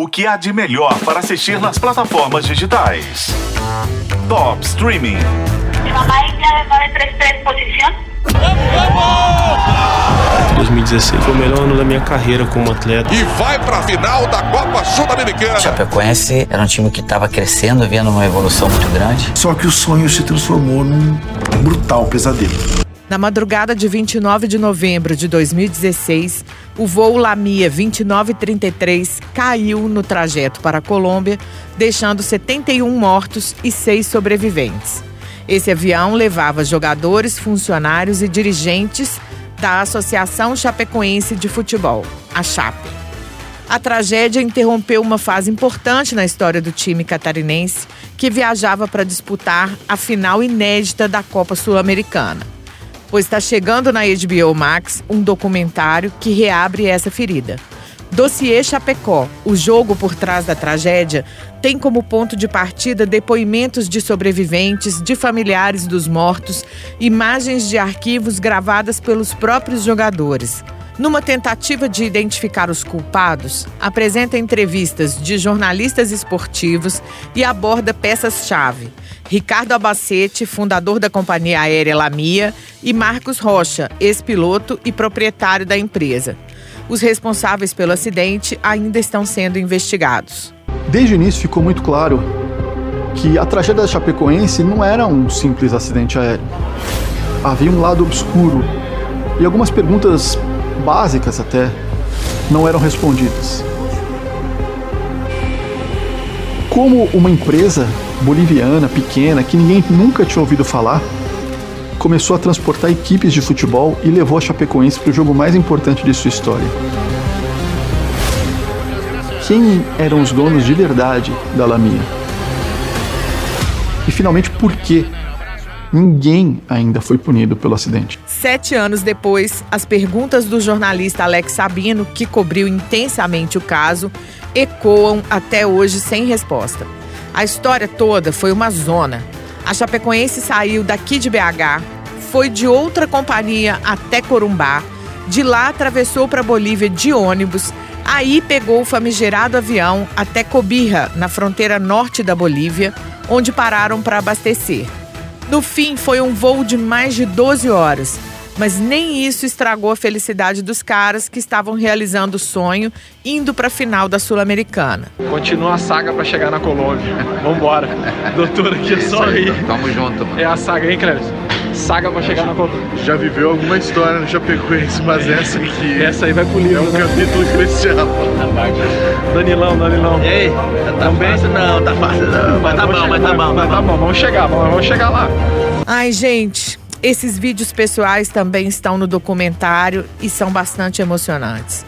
O que há de melhor para assistir nas plataformas digitais? Top Streaming. Mi mamá es de 933 posición. 2016 foi o melhor ano da minha carreira como atleta. e vai para a final da Copa Sul-Americana. Chapecoense era um time que estava crescendo, vendo uma evolução muito grande. Só que o sonho se transformou num brutal pesadelo. Na madrugada de 29 de novembro de 2016, o voo Lamia 2933 caiu no trajeto para a Colômbia, deixando 71 mortos e 6 sobreviventes. Esse avião levava jogadores, funcionários e dirigentes da Associação Chapecoense de Futebol, a Chape. A tragédia interrompeu uma fase importante na história do time catarinense, que viajava para disputar a final inédita da Copa Sul-Americana. Pois está chegando na HBO Max um documentário que reabre essa ferida. Dossiê Chapecó, o jogo por trás da tragédia, tem como ponto de partida depoimentos de sobreviventes, de familiares dos mortos, imagens de arquivos gravadas pelos próprios jogadores. Numa tentativa de identificar os culpados, apresenta entrevistas de jornalistas esportivos e aborda peças-chave. Ricardo Abacete, fundador da companhia aérea Lamia, e Marcos Rocha, ex-piloto e proprietário da empresa. Os responsáveis pelo acidente ainda estão sendo investigados. Desde o início ficou muito claro que a tragédia da Chapecoense não era um simples acidente aéreo. Havia um lado obscuro e algumas perguntas básicas até não eram respondidas. Como uma empresa boliviana pequena que ninguém nunca tinha ouvido falar começou a transportar equipes de futebol e levou a Chapecoense para o jogo mais importante de sua história? Quem eram os donos de verdade da Lamia? E finalmente, por que ninguém ainda foi punido pelo acidente? Sete anos depois, as perguntas do jornalista Alex Sabino, que cobriu intensamente o caso, ecoam até hoje sem resposta. A história toda foi uma zona. A Chapecoense saiu daqui de BH, foi de outra companhia até Corumbá, de lá atravessou para Bolívia de ônibus, aí pegou o famigerado avião até Cobija, na fronteira norte da Bolívia, onde pararam para abastecer. No fim, foi um voo de mais de 12 horas, mas nem isso estragou a felicidade dos caras que estavam realizando o sonho indo para a final da Sul-Americana. Continua a saga pra chegar na Colômbia. Vambora. Doutor aqui é só rir. Tamo junto, mano. É a saga, hein, Cleves? Saga pra chegar na Colômbia. Já viveu alguma história no Chapecoense, mas essa aqui Essa aí vai pro é livro, um né? capítulo especial. Danilão, Danilão. E aí? Tá fácil não, tá fácil não. Mas tá bom, mas tá bom, Mas tá tá bom. vamos chegar, vamos chegar lá. Ai, gente, esses vídeos pessoais também estão no documentário e são bastante emocionantes.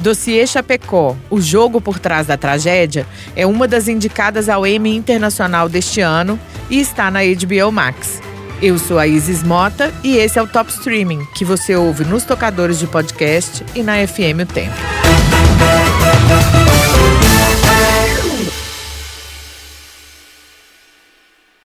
Dossiê Chapecó, o jogo por trás da tragédia, é uma das indicadas ao Emmy Internacional deste ano e está na HBO Max. Eu sou a Isis Mota e esse é o Top Streaming, que você ouve nos tocadores de podcast e na FM O Tempo.